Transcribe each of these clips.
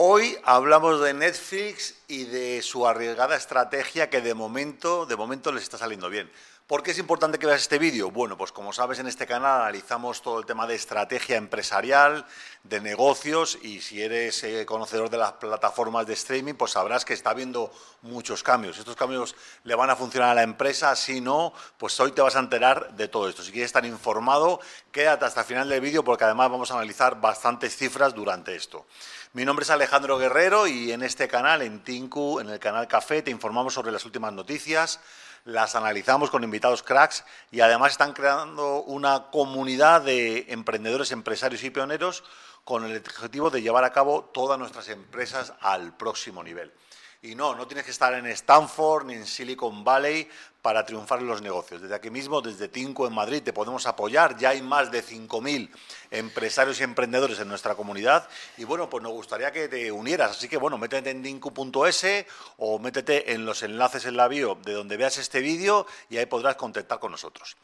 Hoy hablamos de Netflix y de su arriesgada estrategia que de momento, de momento les está saliendo bien. ¿Por qué es importante que veas este vídeo? Bueno, pues como sabes en este canal analizamos todo el tema de estrategia empresarial, de negocios y si eres eh, conocedor de las plataformas de streaming, pues sabrás que está habiendo muchos cambios. Estos cambios le van a funcionar a la empresa, si no, pues hoy te vas a enterar de todo esto. Si quieres estar informado, quédate hasta el final del vídeo porque además vamos a analizar bastantes cifras durante esto. Mi nombre es Alejandro Guerrero y en este canal, en Tinku, en el canal Café, te informamos sobre las últimas noticias las analizamos con invitados cracks y además están creando una comunidad de emprendedores, empresarios y pioneros con el objetivo de llevar a cabo todas nuestras empresas al próximo nivel. Y no, no tienes que estar en Stanford ni en Silicon Valley para triunfar en los negocios. Desde aquí mismo, desde Tinco en Madrid, te podemos apoyar. Ya hay más de 5.000 empresarios y emprendedores en nuestra comunidad. Y bueno, pues nos gustaría que te unieras. Así que bueno, métete en dincu.es o métete en los enlaces en la bio de donde veas este vídeo y ahí podrás contactar con nosotros.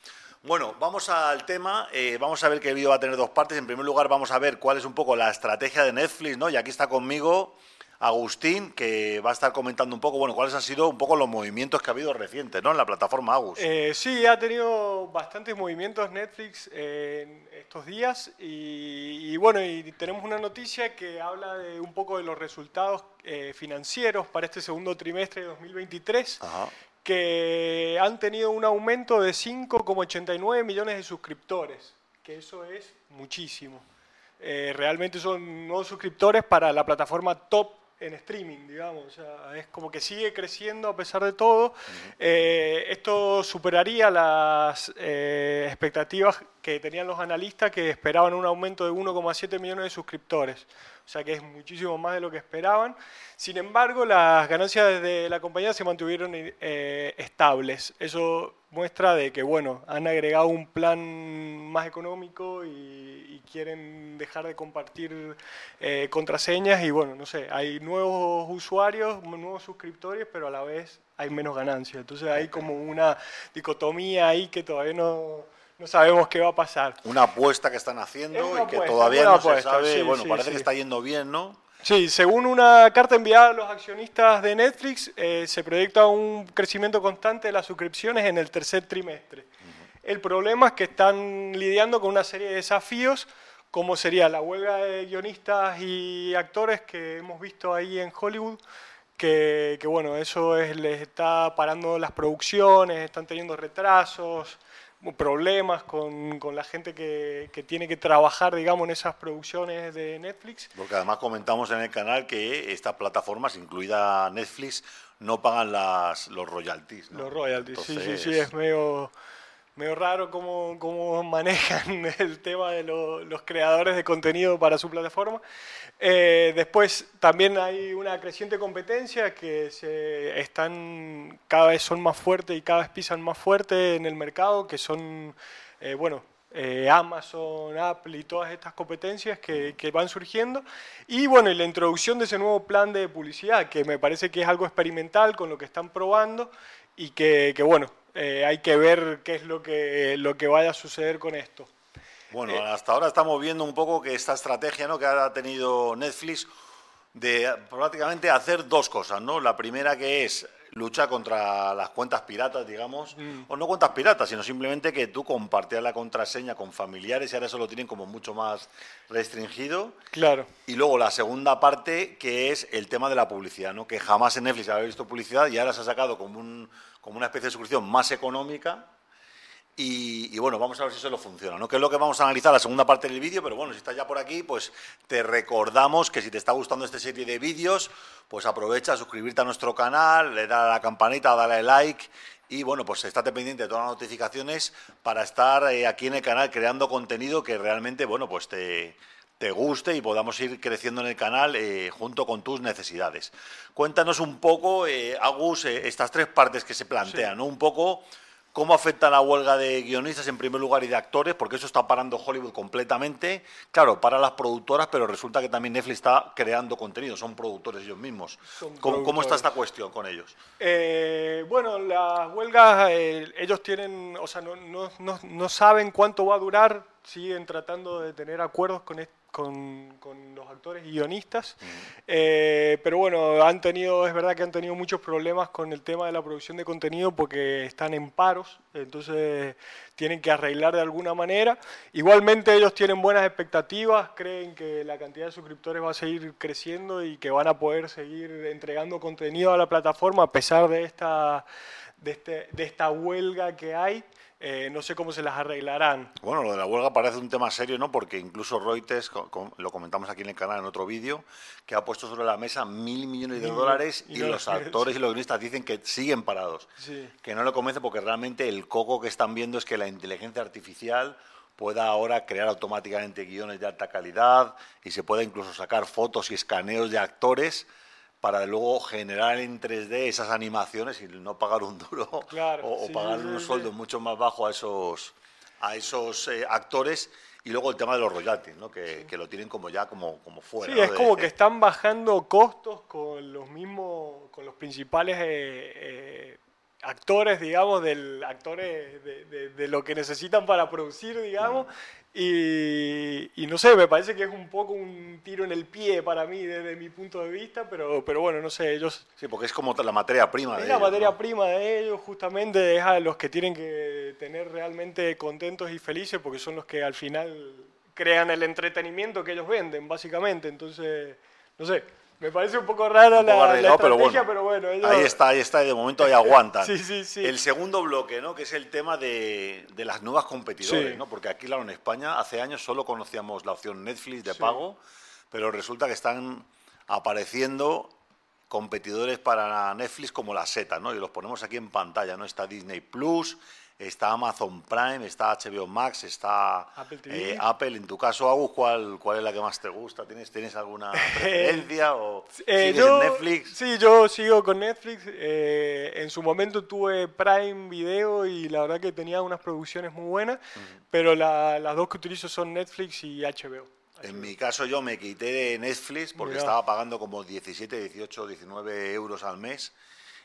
Bueno, vamos al tema. Eh, vamos a ver que el vídeo va a tener dos partes. En primer lugar, vamos a ver cuál es un poco la estrategia de Netflix, ¿no? Y aquí está conmigo Agustín, que va a estar comentando un poco, bueno, cuáles han sido un poco los movimientos que ha habido recientes, ¿no? En la plataforma Agus. Eh, sí, ha tenido bastantes movimientos Netflix en estos días y, bueno, y tenemos una noticia que habla de un poco de los resultados eh, financieros para este segundo trimestre de 2023. que han tenido un aumento de 5,89 millones de suscriptores, que eso es muchísimo. Eh, realmente son nuevos suscriptores para la plataforma top en streaming, digamos. O sea, es como que sigue creciendo a pesar de todo. Eh, esto superaría las eh, expectativas que tenían los analistas que esperaban un aumento de 1,7 millones de suscriptores. O sea que es muchísimo más de lo que esperaban. Sin embargo, las ganancias de la compañía se mantuvieron eh, estables. Eso muestra de que, bueno, han agregado un plan más económico y, quieren dejar de compartir eh, contraseñas y, bueno, no sé, hay nuevos usuarios, nuevos suscriptores, pero a la vez hay menos ganancias. Entonces hay como una dicotomía ahí que todavía no no sabemos qué va a pasar. Una apuesta que están haciendo y que todavía no se sabe. bueno, parece que está yendo bien, ¿no? Sí, según una carta enviada a los accionistas de Netflix, eh, se proyecta un crecimiento constante de las suscripciones en el tercer trimestre. El problema es que están lidiando con una serie de desafíos, como sería la huelga de guionistas y actores que hemos visto ahí en Hollywood, que, que bueno, eso es, les está parando las producciones, están teniendo retrasos, problemas con, con la gente que, que, tiene que trabajar, digamos, en esas producciones de Netflix. Porque además comentamos en el canal que estas plataformas, incluida Netflix, no pagan las, los royalties. Los royalties, sí, sí, sí, es medio medio raro cómo, cómo manejan el tema de los creadores de contenido para su plataforma. Eh, después también hay una creciente competencia que se están cada vez son más fuertes y cada vez pisan más fuerte en el mercado, que son eh, bueno eh, Amazon, Apple y todas estas competencias que, que, van surgiendo. Y bueno, y la introducción de ese nuevo plan de publicidad, que me parece que es algo experimental con lo que están probando y que, que bueno, eh, hay que ver qué es lo que, lo que vaya a suceder con esto. Bueno, eh, hasta ahora estamos viendo un poco que esta estrategia ¿no? que ha tenido Netflix de prácticamente hacer dos cosas, ¿no? La primera que es lucha contra las cuentas piratas, digamos, mm. o no cuentas piratas, sino simplemente que tú compartías la contraseña con familiares y ahora eso lo tienen como mucho más restringido. Claro. Y luego la segunda parte que es el tema de la publicidad, ¿no? Que jamás en Netflix había visto publicidad y ahora se ha sacado como un como una especie de suscripción más económica. Y, bueno, vamos a ver si eso lo funciona, ¿no? Que es lo que vamos a analizar la segunda parte del vídeo, pero bueno, si estás ya por aquí, pues te recordamos que si te está gustando esta serie de vídeos, pues aprovecha, suscribirte a nuestro canal, le da a la campanita, dale like y bueno, pues estate pendiente de todas las notificaciones para estar eh, aquí en el canal creando contenido que realmente, bueno, pues te, te guste y podamos ir creciendo en el canal eh, junto con tus necesidades. Cuéntanos un poco, eh, Agus, eh, estas tres partes que se plantean, ¿no? Un poco cómo afecta la huelga de guionistas en primer lugar y de actores, porque eso está parando Hollywood completamente. Claro, para las productoras, pero resulta que también Netflix está creando contenido, son productores ellos mismos. ¿Cómo, está esta cuestión con ellos? bueno, las huelgas, ellos tienen, o sea, no, no, no, saben cuánto va a durar, siguen tratando de tener acuerdos con, con, con los actores y guionistas. Eh, pero bueno, han tenido, es verdad que han tenido muchos problemas con el tema de la producción de contenido porque están en paros, entonces tienen que arreglar de alguna manera. Igualmente ellos tienen buenas expectativas, creen que la cantidad de suscriptores va a seguir creciendo y que van a poder seguir entregando contenido a la plataforma a pesar de esta, de este, de esta huelga que hay. Eh, no sé cómo se las arreglarán. Bueno, lo de la huelga parece un tema serio, ¿no? Porque incluso Reuters, lo comentamos aquí en el canal en otro vídeo, que ha puesto sobre la mesa mil millones de dólares y, los actores y los guionistas dicen que siguen parados. Que no lo convence porque realmente el coco que están viendo es que la inteligencia artificial pueda ahora crear automáticamente guiones de alta calidad y se pueda incluso sacar fotos y escaneos de actores para luego generar en 3D esas animaciones y no pagar un duro o, pagar unos sueldos mucho más bajos a esos, a esos eh, actores y luego el tema de los royalties, ¿no? que, que lo tienen como ya como, como fuera. Sí, es como que están bajando costos con los mismos, con los principales eh, eh, actores, digamos, del actores de, de, lo que necesitan para producir, digamos, y, y, no sé, me parece que es un poco un tiro en el pie para mí desde mi punto de vista, pero, pero bueno, no sé, ellos... Sí, porque es como la materia prima de la materia prima de ellos, justamente, es a los que tienen que tener realmente contentos y felices, porque son los que al final crean el entretenimiento que ellos venden, básicamente, entonces, no sé. Me parece un poco rara la, estrategia, pero bueno, ahí está, ahí está, y de momento ahí aguantan. sí, sí, sí. El segundo bloque, ¿no? que es el tema de, de las nuevas competidores, ¿no? porque aquí, claro, en España hace años solo conocíamos la opción Netflix de pago, pero resulta que están apareciendo competidores para Netflix como la Z, ¿no? y los ponemos aquí en pantalla, ¿no? está Disney Plus, está Amazon Prime, está HBO Max, está Apple, eh, Apple. En tu caso, Agus, ¿cuál, ¿cuál es la que más te gusta? ¿Tienes, ¿tienes alguna preferencia o eh, yo, Netflix? Sí, yo sigo con Netflix. Eh, en su momento tuve Prime Video y la verdad que tenía unas producciones muy buenas, pero las dos que utilizo son Netflix y HBO. En mi caso yo me quité de Netflix porque estaba pagando como 17, 18, 19 euros al mes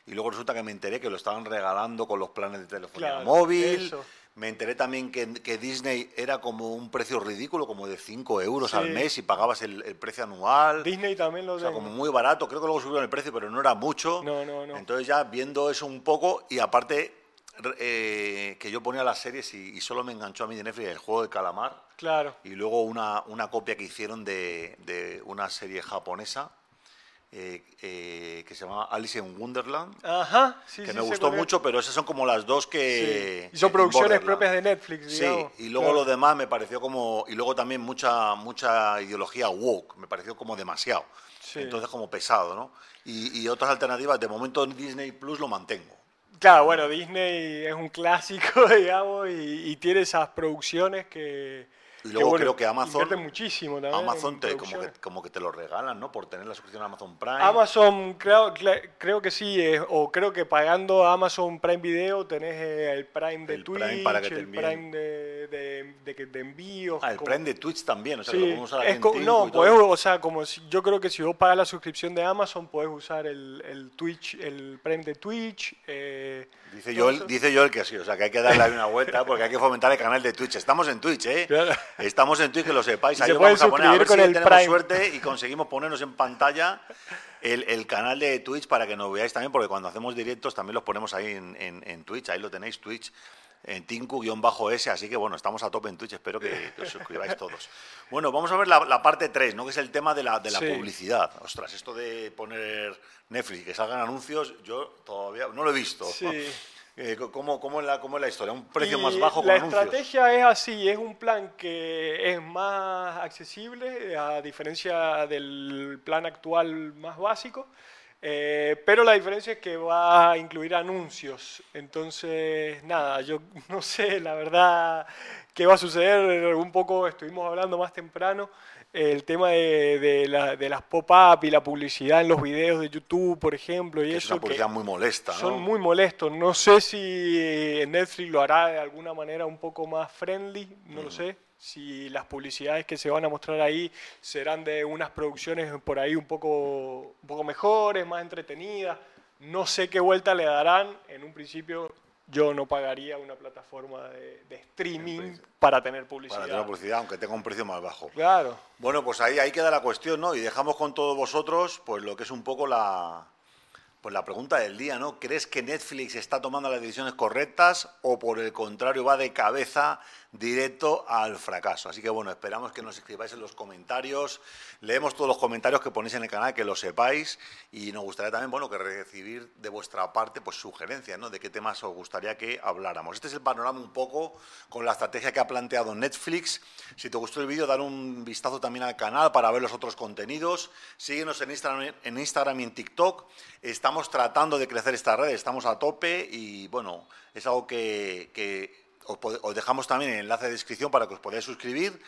y luego resulta que me enteré que lo estaban regalando con los planes de telefonía móvil. Me enteré también que, Disney era como un precio ridículo, como de 5 euros al mes y pagabas el, precio anual. Disney también lo O sea, como muy barato. Creo que luego subieron el precio, pero no era mucho. No, no, no. Entonces ya viendo eso un poco y aparte eh, que yo ponía las series y, solo me enganchó a mí de Netflix el juego de calamar. Claro. Y luego una, una copia que hicieron de, de una serie japonesa eh, eh, que se llama Alice in Wonderland, Ajá, sí, que me gustó mucho, pero esas son como las dos que... Y son producciones propias de Netflix, Sí, y luego lo demás me pareció como... Y luego también mucha, mucha ideología woke, me pareció como demasiado. Entonces como pesado, ¿no? Y, otras alternativas, de momento en Disney Plus lo mantengo. Claro, bueno, Disney es un clásico, digamos, y tiene esas producciones que y luego creo que Amazon. muchísimo Amazon te, como, que, como que te lo regalan, ¿no? Por tener la suscripción a Amazon Prime. Amazon, creo, creo que sí, o creo que pagando Amazon Prime Video tenés eh, el Prime de Twitch, el Prime de, de, de, envíos. Ah, el Prime de Twitch también, o sea, lo podemos usar es No, puedes, o sea, como si, yo creo que si vos pagas la suscripción de Amazon, puedes usar el, el Twitch, el Prime de Twitch. Eh, dice, Joel, dice Joel que sí, o sea, que hay que darle una vuelta porque hay que fomentar el canal de Twitch. Estamos en Twitch, ¿eh? Claro. Estamos en Twitch, que lo sepáis. Ahí vamos a poner, a ver si tenemos suerte y conseguimos ponernos en pantalla el, canal de Twitch para que nos veáis también, porque cuando hacemos directos también los ponemos ahí en, Twitch. Ahí lo tenéis, Twitch en Tinku-S, así que bueno, estamos a tope en Twitch, espero que, os suscribáis todos. Bueno, vamos a ver la, parte 3, ¿no? que es el tema de la, de la publicidad. Ostras, esto de poner Netflix y que salgan anuncios, yo todavía no lo he visto. Sí. Eh, ¿cómo, cómo, es la, ¿Cómo es la historia? ¿Un precio más bajo con La estrategia es así, es un plan que es más accesible a diferencia del plan actual más básico, eh, pero la diferencia es que va a incluir anuncios. Entonces, nada, yo no sé la verdad qué va a suceder, un poco estuvimos hablando más temprano el tema de, de, las pop-up y la publicidad en los videos de YouTube, por ejemplo, y eso. Es una publicidad muy molesta, ¿no? Son muy molestos. No sé si Netflix lo hará de alguna manera un poco más friendly, no lo mm. sé. Si las publicidades que se van a mostrar ahí serán de unas producciones por ahí un poco, un poco mejores, más entretenidas. No sé qué vuelta le darán. En un principio yo no pagaría una plataforma de, streaming para tener publicidad. Para tener publicidad, aunque tenga un precio más bajo. Claro. Bueno, pues ahí, ahí queda la cuestión, ¿no? Y dejamos con todos vosotros, pues lo que es un poco la, pues la pregunta del día, ¿no? ¿Crees que Netflix está tomando las decisiones correctas o por el contrario va de cabeza directo al fracaso? Así que bueno, esperamos que nos escribáis en los comentarios. Leemos todos los comentarios que ponéis en el canal, que lo sepáis y nos gustaría también, bueno, que recibir de vuestra parte pues sugerencias, ¿no? De qué temas os gustaría que habláramos. Este es el panorama un poco con la estrategia que ha planteado Netflix. Si te gustó el vídeo, dar un vistazo también al canal para ver los otros contenidos. Síguenos en Instagram, en Instagram y en TikTok. Estamos tratando de crecer esta red, estamos a tope y bueno, es algo que, os, dejamos también en el enlace de descripción para que os podáis suscribir.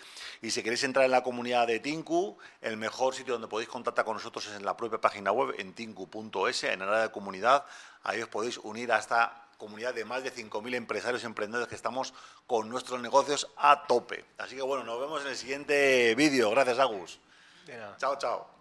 Y si queréis entrar en la comunidad de Tinku, el mejor sitio donde podéis contactar con nosotros es en la propia página web, en tinku.es, en el área de comunidad. Ahí os podéis unir a esta comunidad de más de 5.000 empresarios y emprendedores que estamos con nuestros negocios a tope. Así que bueno, nos vemos en el siguiente vídeo. Gracias, Agus. Chao, chao.